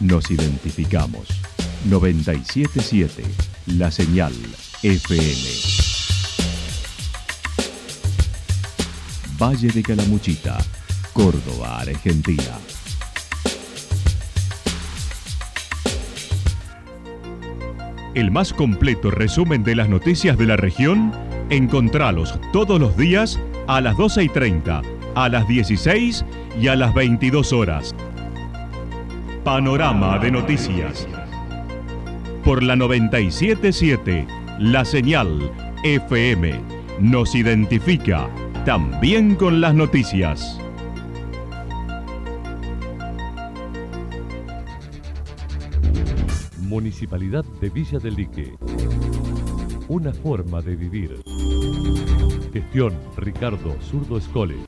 Nos identificamos. 977 La Señal FM. Valle de Calamuchita, Córdoba, Argentina. El más completo resumen de las noticias de la región, encontralos todos los días a las 12 y 30, a las 16 y a las 22 horas. Panorama de noticias. Por la 977, la señal FM nos identifica también con las noticias. Municipalidad de Villa del Lique. Una forma de vivir. Gestión Ricardo Zurdo Escole.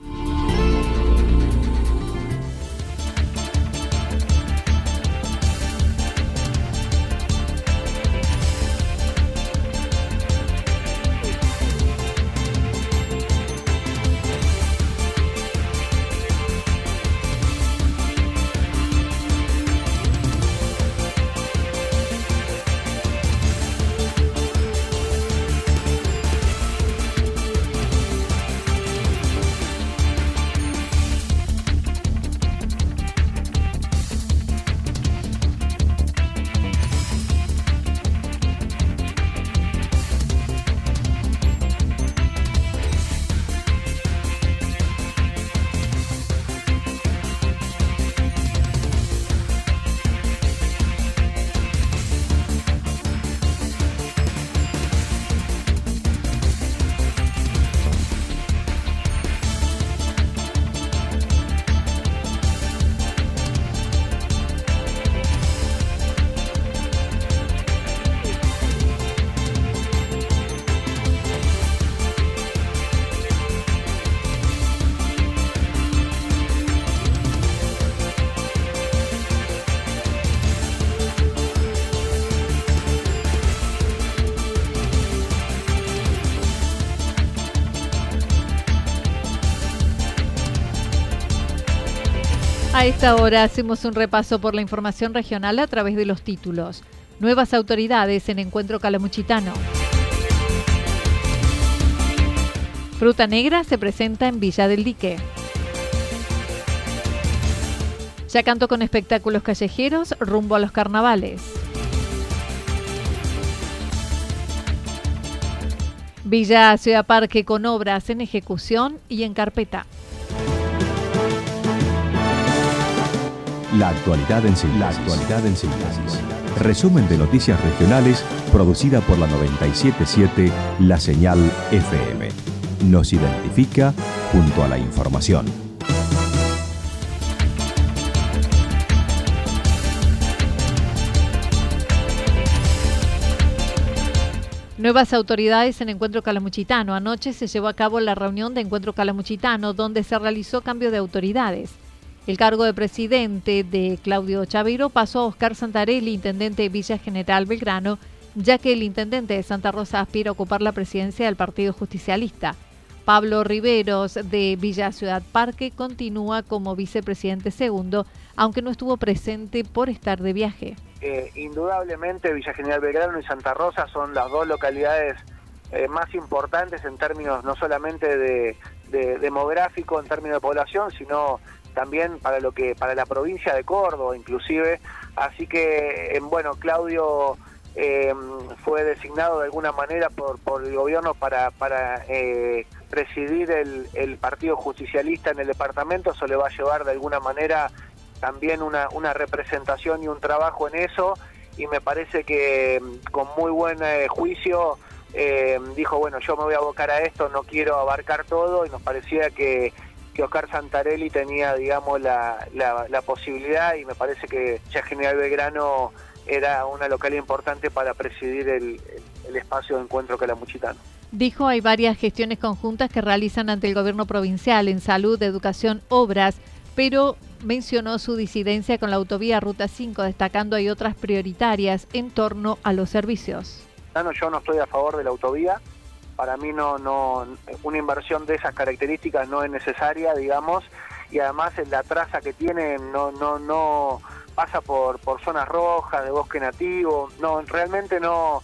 A esta hora hacemos un repaso por la información regional a través de los títulos. Nuevas autoridades en Encuentro Calamuchitano. Fruta Negra se presenta en Villa del Dique. Ya canto con espectáculos callejeros rumbo a los carnavales. Villa Ciudad Parque con obras en ejecución y en carpeta. La actualidad en síntesis. La actualidad en síntesis. Resumen de noticias regionales producida por la 977 La Señal FM. Nos identifica junto a la información. Nuevas autoridades en Encuentro Calamuchitano. Anoche se llevó a cabo la reunión de Encuentro Calamuchitano donde se realizó cambio de autoridades. El cargo de presidente de Claudio Chaveiro pasó a Oscar Santarelli, intendente de Villa General Belgrano, ya que el intendente de Santa Rosa aspira a ocupar la presidencia del Partido Justicialista. Pablo Riveros de Villa Ciudad Parque continúa como vicepresidente segundo, aunque no estuvo presente por estar de viaje. Eh, indudablemente Villa General Belgrano y Santa Rosa son las dos localidades eh, más importantes en términos no solamente de, de demográfico, en términos de población, sino también para lo que para la provincia de Córdoba inclusive. Así que eh, bueno Claudio eh, fue designado de alguna manera por, por el gobierno para, para eh, presidir el, el, Partido Justicialista en el departamento, eso le va a llevar de alguna manera también una, representación y un trabajo en eso. Y me parece que mm, con muy buen juicio dijo, bueno, yo me voy a abocar a esto, no quiero abarcar todo y nos parecía que que Oscar Santarelli tenía, digamos, la, la, posibilidad y me parece que ya General Belgrano era una localidad importante para presidir el, el espacio de encuentro calamuchitano. Dijo hay varias gestiones conjuntas que realizan ante el gobierno provincial en salud, educación, obras, pero mencionó su disidencia con la autovía Ruta 5, destacando hay otras prioritarias en torno a los servicios. No, yo no estoy a favor de la autovía, para mí no, no, una inversión de esas características no es necesaria, digamos, y además la traza que tiene no, no, no pasa por, por zonas rojas, de bosque nativo, no, realmente no,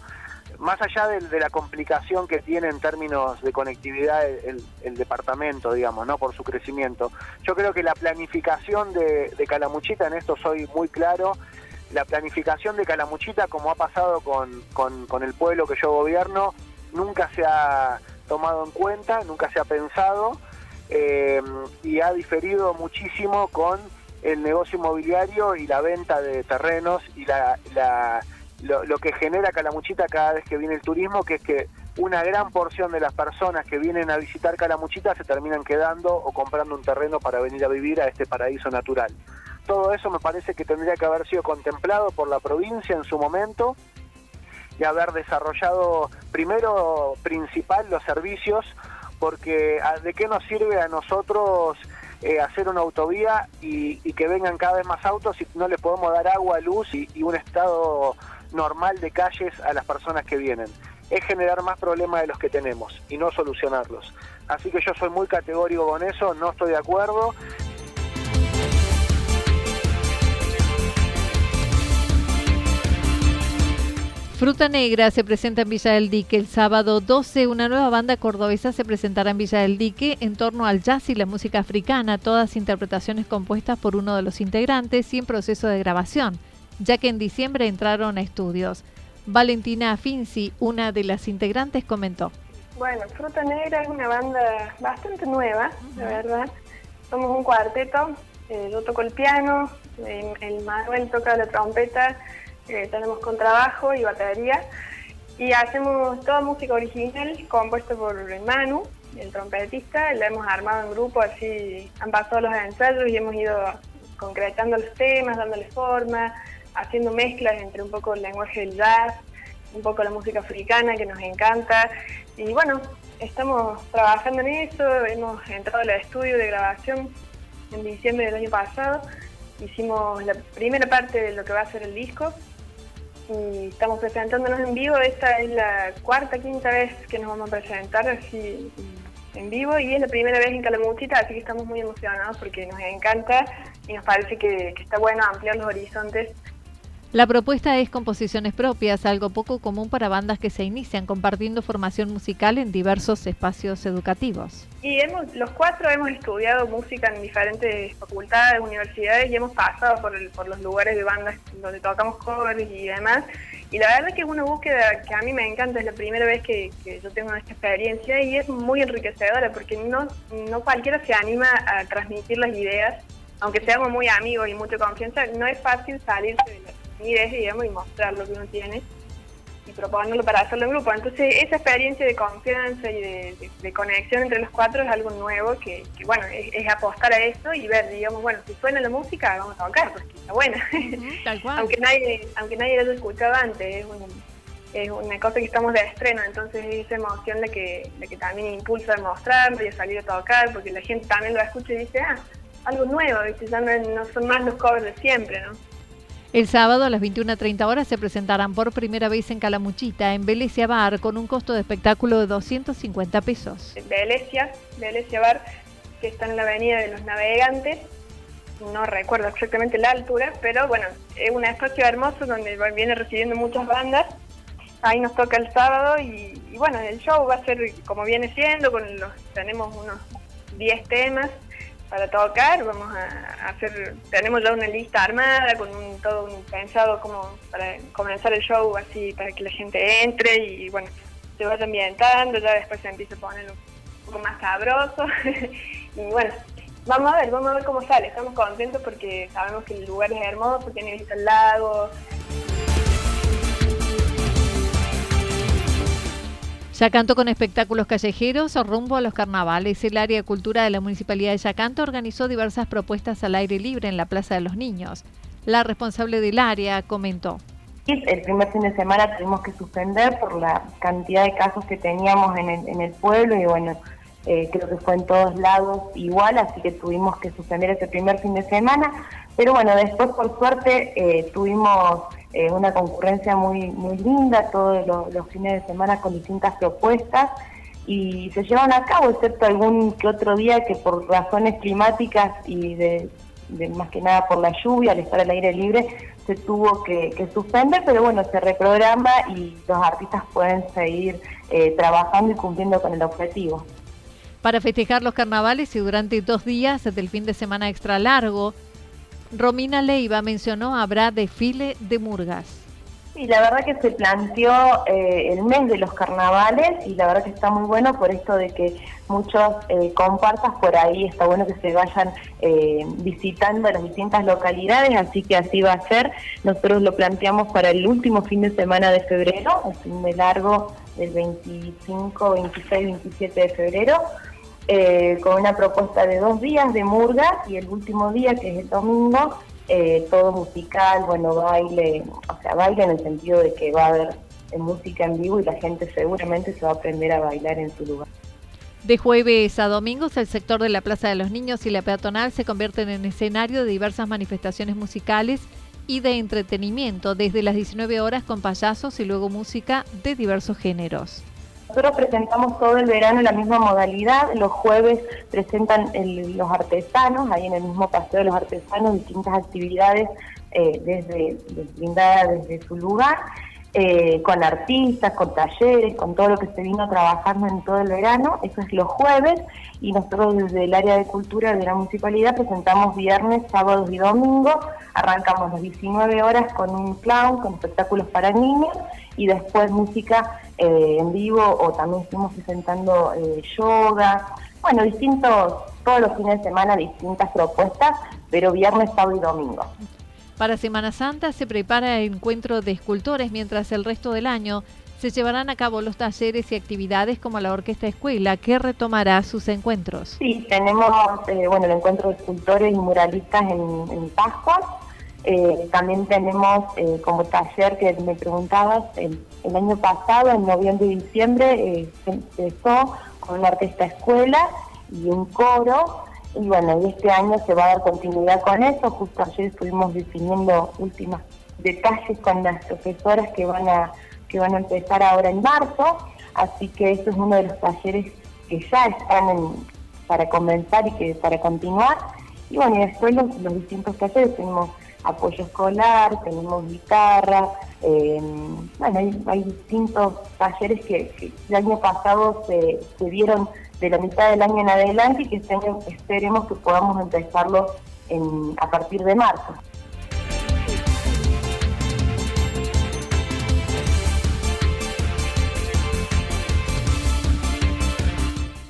más allá de, la complicación que tiene en términos de conectividad el, departamento, digamos, ¿no? Por su crecimiento. Yo creo que la planificación de, Calamuchita, en esto soy muy claro, la planificación de Calamuchita, como ha pasado con, con, el pueblo que yo gobierno, nunca se ha tomado en cuenta, nunca se ha pensado eh, y ha diferido muchísimo con el negocio inmobiliario y la venta de terrenos y la, lo, que genera Calamuchita cada vez que viene el turismo, que es que una gran porción de las personas que vienen a visitar Calamuchita se terminan quedando o comprando un terreno para venir a vivir a este paraíso natural. Todo eso me parece que tendría que haber sido contemplado por la provincia en su momento y haber desarrollado primero principal los servicios, porque ah, ¿de qué nos sirve a nosotros eh, hacer una autovía y, que vengan cada vez más autos y no le podemos dar agua, luz y, un estado normal de calles a las personas que vienen? Es generar más problemas de los que tenemos y no solucionarlos. Así que yo soy muy categórico con eso, no estoy de acuerdo. Fruta Negra se presenta en Villa del Dique el sábado 12. Una nueva banda cordobesa se presentará en Villa del Dique en torno al jazz y la música africana, todas interpretaciones compuestas por uno de los integrantes y en proceso de grabación, ya que en diciembre entraron a estudios. Valentina Finzi, una de las integrantes, comentó. Bueno, Fruta Negra es una banda bastante nueva, la verdad. Somos un cuarteto, eh, yo toco el piano, el Manuel toca la trompeta eh, tenemos contrabajo y batería. Y hacemos toda música original compuesta por Manu, el trompetista, la hemos armado en grupo, así han pasado los ensayos y hemos ido concretando los temas, dándole forma, haciendo mezclas entre un poco el lenguaje del jazz, un poco la música africana que nos encanta. Y bueno, estamos trabajando en eso, hemos entrado al estudio de grabación en diciembre del año pasado, hicimos la primera parte de lo que va a ser el disco y estamos presentándonos en vivo. Esta es la cuarta, quinta vez que nos vamos a presentar así en vivo y es la primera vez en Calamuchita, así que estamos muy emocionados porque nos encanta y nos parece que, que está bueno ampliar los horizontes la propuesta es composiciones propias, algo poco común para bandas que se inician compartiendo formación musical en diversos espacios educativos. Y hemos, los cuatro hemos estudiado música en diferentes facultades, universidades y hemos pasado por, por los lugares de bandas donde tocamos covers y demás. Y la verdad que es una búsqueda que a mí me encanta, es la primera vez que, que yo tengo esta experiencia y es muy enriquecedora porque no, no cualquiera se anima a transmitir las ideas, aunque seamos muy amigos y mucha confianza, no es fácil salirse de la timidez, digamos, y mostrar lo que uno tiene y proponerlo para hacerlo en grupo. Entonces, esa experiencia de confianza y de, conexión entre los cuatro es algo nuevo que, bueno, es, apostar a esto y ver, digamos, bueno, si suena la música, vamos a tocar, porque está buena. tal cual. aunque nadie aunque nadie lo haya escuchado antes, es, una cosa que estamos de estreno, entonces esa emoción de que, de que también impulsa a mostrarlo y a salir a tocar, porque la gente también lo escucha y dice, ah, algo nuevo, ya no, no son más los covers de siempre, ¿no? El sábado a las 21.30 horas se presentarán por primera vez en Calamuchita, en Velesia Bar, con un costo de espectáculo de 250 pesos. Velesia, Velesia Bar, que está en la Avenida de los Navegantes, no recuerdo exactamente la altura, pero bueno, es un espacio hermoso donde viene recibiendo muchas bandas. Ahí nos toca el sábado y, bueno, el show va a ser como viene siendo, con los, tenemos unos 10 temas para tocar, vamos a hacer, tenemos ya una lista armada con todo un pensado como para comenzar el show así para que la gente entre y bueno, se vaya ambientando, ya después se empieza a poner un poco más sabroso. Y bueno, vamos a ver, vamos a ver cómo sale, estamos contentos porque sabemos que el lugar es hermoso, tiene vista al lago, Yacanto con espectáculos callejeros rumbo a los carnavales. El área de cultura de la Municipalidad de Yacanto organizó diversas propuestas al aire libre en la Plaza de los Niños. La responsable del área comentó. El primer fin de semana tuvimos que suspender por la cantidad de casos que teníamos en el, en el pueblo y bueno, eh, creo que fue en todos lados igual, así que tuvimos que suspender ese primer fin de semana. Pero bueno, después por suerte eh, tuvimos eh, una concurrencia muy, muy linda todos los, fines de semana con distintas propuestas. y se llevan a cabo, excepto algún que otro día que por razones climáticas y de, más que nada por la lluvia, al estar al aire libre, se tuvo que, suspender, pero bueno, se reprograma y los artistas pueden seguir eh, trabajando y cumpliendo con el objetivo. Para festejar los carnavales y durante dos días del fin de semana extra largo, Romina Leiva mencionó habrá desfile de murgas. Sí, la verdad que se planteó eh, el mes de los carnavales y la verdad que está muy bueno por esto de que muchos eh, compartas por ahí, está bueno que se vayan eh, visitando las distintas localidades, así que así va a ser. Nosotros lo planteamos para el último fin de semana de febrero, el fin de largo del 25, 26, 27 de febrero. Con una propuesta de dos días de murga y el último día, que es el domingo, eh, todo musical, bueno, baile, o sea, baile en el sentido de que va a haber música en vivo y la gente seguramente se va a aprender a bailar en su lugar. De jueves a domingos, el sector de la Plaza de los Niños y la peatonal se convierten en escenario de diversas manifestaciones musicales y de entretenimiento, desde las 19 horas con payasos y luego música de diversos géneros. Nosotros presentamos todo el verano la misma modalidad. Los jueves presentan los artesanos, ahí en el mismo paseo de los artesanos, distintas actividades eh, desde, brindadas desde su lugar. Eh, con artistas, con talleres, con todo lo que se vino trabajando en todo el verano. Eso es los jueves y nosotros desde el área de cultura de la municipalidad presentamos viernes, sábados y domingos. Arrancamos las 19 horas con un clown, con espectáculos para niños y después música eh, en vivo o también estuvimos presentando eh, yoga. Bueno, distintos, todos los fines de semana distintas propuestas, pero viernes, sábado y domingo. Para Semana Santa se prepara el encuentro de escultores, mientras el resto del año se llevarán a cabo los talleres y actividades como la Orquesta Escuela, que retomará sus encuentros. Sí, tenemos eh, bueno, el encuentro de escultores y muralistas en, en Pascua. Eh, también tenemos eh, como taller que me preguntabas, el, año pasado, en noviembre y diciembre, se empezó con una orquesta escuela y un coro y bueno, y este año se va a dar continuidad con eso. Justo ayer estuvimos definiendo últimos detalles con las profesoras que van a que van a empezar ahora en marzo. Así que eso es uno de los talleres que ya están para comenzar y que para continuar. Y bueno, y después los, distintos talleres tenemos apoyo escolar, tenemos guitarra, eh, bueno, hay, distintos talleres que, el año pasado se, se dieron de la mitad del año en adelante y que este esperemos que podamos empezarlo a partir de marzo.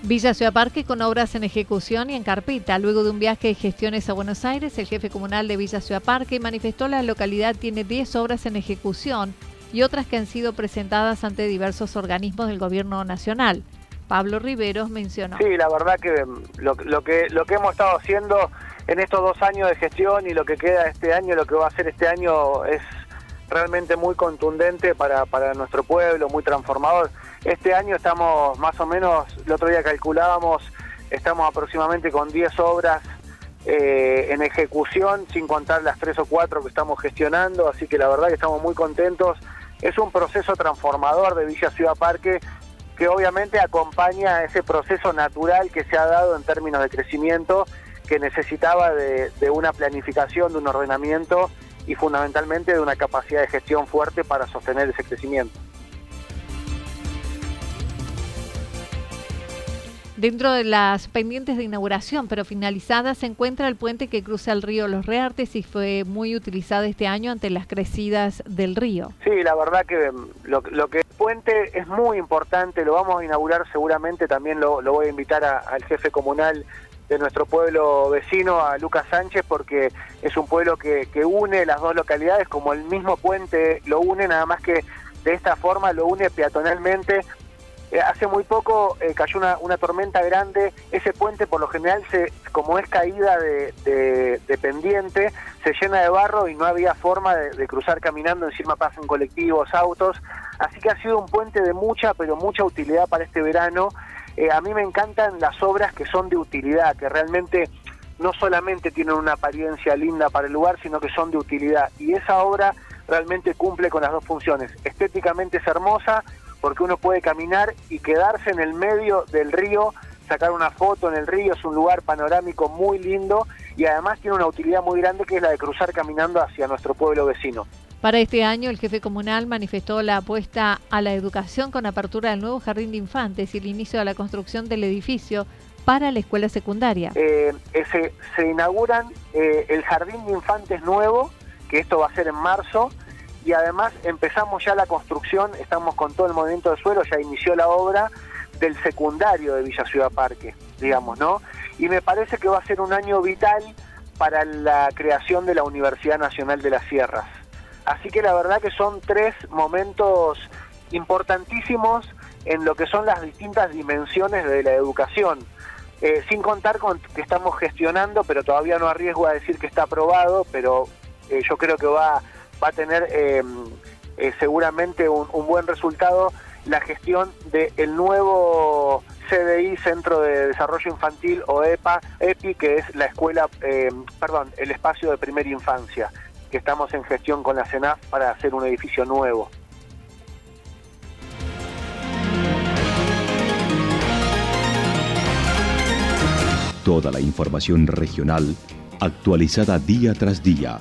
Villa Ciudad Parque con obras en ejecución y en carpeta. Luego de un viaje de gestiones a Buenos Aires, el jefe comunal de Villa Ciudad Parque manifestó la localidad tiene 10 obras en ejecución y otras que han sido presentadas ante diversos organismos del gobierno nacional. Pablo Riveros mencionó. Sí, la verdad que mm, lo, que lo que hemos estado haciendo en estos dos años de gestión y lo que queda este año, lo que va a hacer este año es realmente muy contundente para nuestro pueblo, muy transformador. Este año estamos más o menos, el otro día calculábamos, estamos aproximadamente con 10 obras eh, en ejecución, sin contar las tres o cuatro que estamos gestionando, así que la verdad que estamos muy contentos. Es un proceso transformador de Villa Ciudad Parque que obviamente acompaña ese proceso natural que se ha dado en términos de crecimiento, que necesitaba de, una planificación, de un ordenamiento y fundamentalmente de una capacidad de gestión fuerte para sostener ese crecimiento. Dentro de las pendientes de inauguración, pero finalizadas, se encuentra el puente que cruza el río Los Reartes y fue muy utilizado este año ante las crecidas del río. Sí, la verdad que mm, lo, lo que puente es muy importante, lo vamos a inaugurar seguramente, también lo, voy a invitar al jefe comunal de nuestro pueblo vecino, a Lucas Sánchez, porque es un pueblo que, que une las dos localidades, como el mismo puente lo une, nada más que de esta forma lo une peatonalmente eh, hace muy poco eh, cayó una, tormenta grande, ese puente por lo general, se, como es caída de, pendiente, se llena de barro y no había forma de, cruzar caminando, encima pasan colectivos, autos, así que ha sido un puente de mucha, pero mucha utilidad para este verano. Eh, a mí me encantan las obras que son de utilidad, que realmente no solamente tienen una apariencia linda para el lugar, sino que son de utilidad. Y esa obra realmente cumple con las dos funciones. Estéticamente es hermosa, porque uno puede caminar y quedarse en el medio del río, sacar una foto en el río, es un lugar panorámico muy lindo y además tiene una utilidad muy grande que es la de cruzar caminando hacia nuestro pueblo vecino. Para este año, el jefe comunal manifestó la apuesta a la educación con apertura del nuevo jardín de infantes y el inicio de la construcción del edificio para la escuela secundaria. Eh, se, inauguran eh, el jardín de infantes nuevo, que esto va a ser en marzo, y además empezamos ya la construcción, estamos con todo el movimiento de suelo, ya inició la obra del secundario de Villa Ciudad Parque, digamos, ¿no? Y me parece que va a ser un año vital para la creación de la Universidad Nacional de las Sierras. Así que la verdad que son tres momentos importantísimos en lo que son las distintas dimensiones de la educación. Eh, sin contar con que estamos gestionando, pero todavía no arriesgo a decir que está aprobado, pero eh, yo creo que va, va a tener em, eh, seguramente un, buen resultado la gestión del nuevo CDI, Centro de Desarrollo Infantil o EPA, EPI, que es la escuela, em, perdón, el espacio de primera infancia, que estamos en gestión con la CENAF para hacer un edificio nuevo. Toda la información regional actualizada día tras día.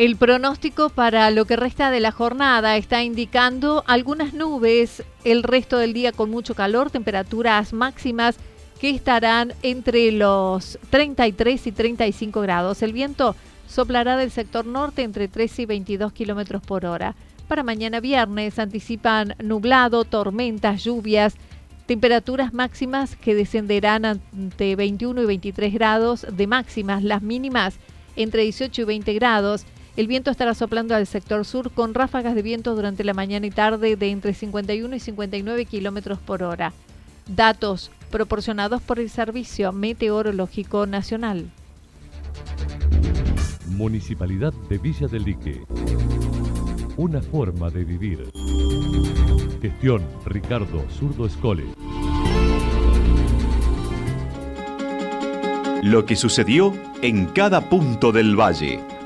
El pronóstico para lo que resta de la jornada está indicando algunas nubes, el resto del día con mucho calor, temperaturas máximas que estarán entre los 33 y 35 grados. El viento soplará del sector norte entre 13 y 22 kilómetros por hora. Para mañana viernes anticipan nublado, tormentas, lluvias, temperaturas máximas que descenderán ante 21 y 23 grados de máximas, las mínimas entre 18 y 20 grados el viento estará soplando al sector sur con ráfagas de viento durante la mañana y tarde de entre 51 y 59 kilómetros por hora. Datos proporcionados por el Servicio Meteorológico Nacional. Municipalidad de Villa del Lique. Una forma de vivir. Gestión Ricardo Zurdo Escole. Lo que sucedió en cada punto del valle.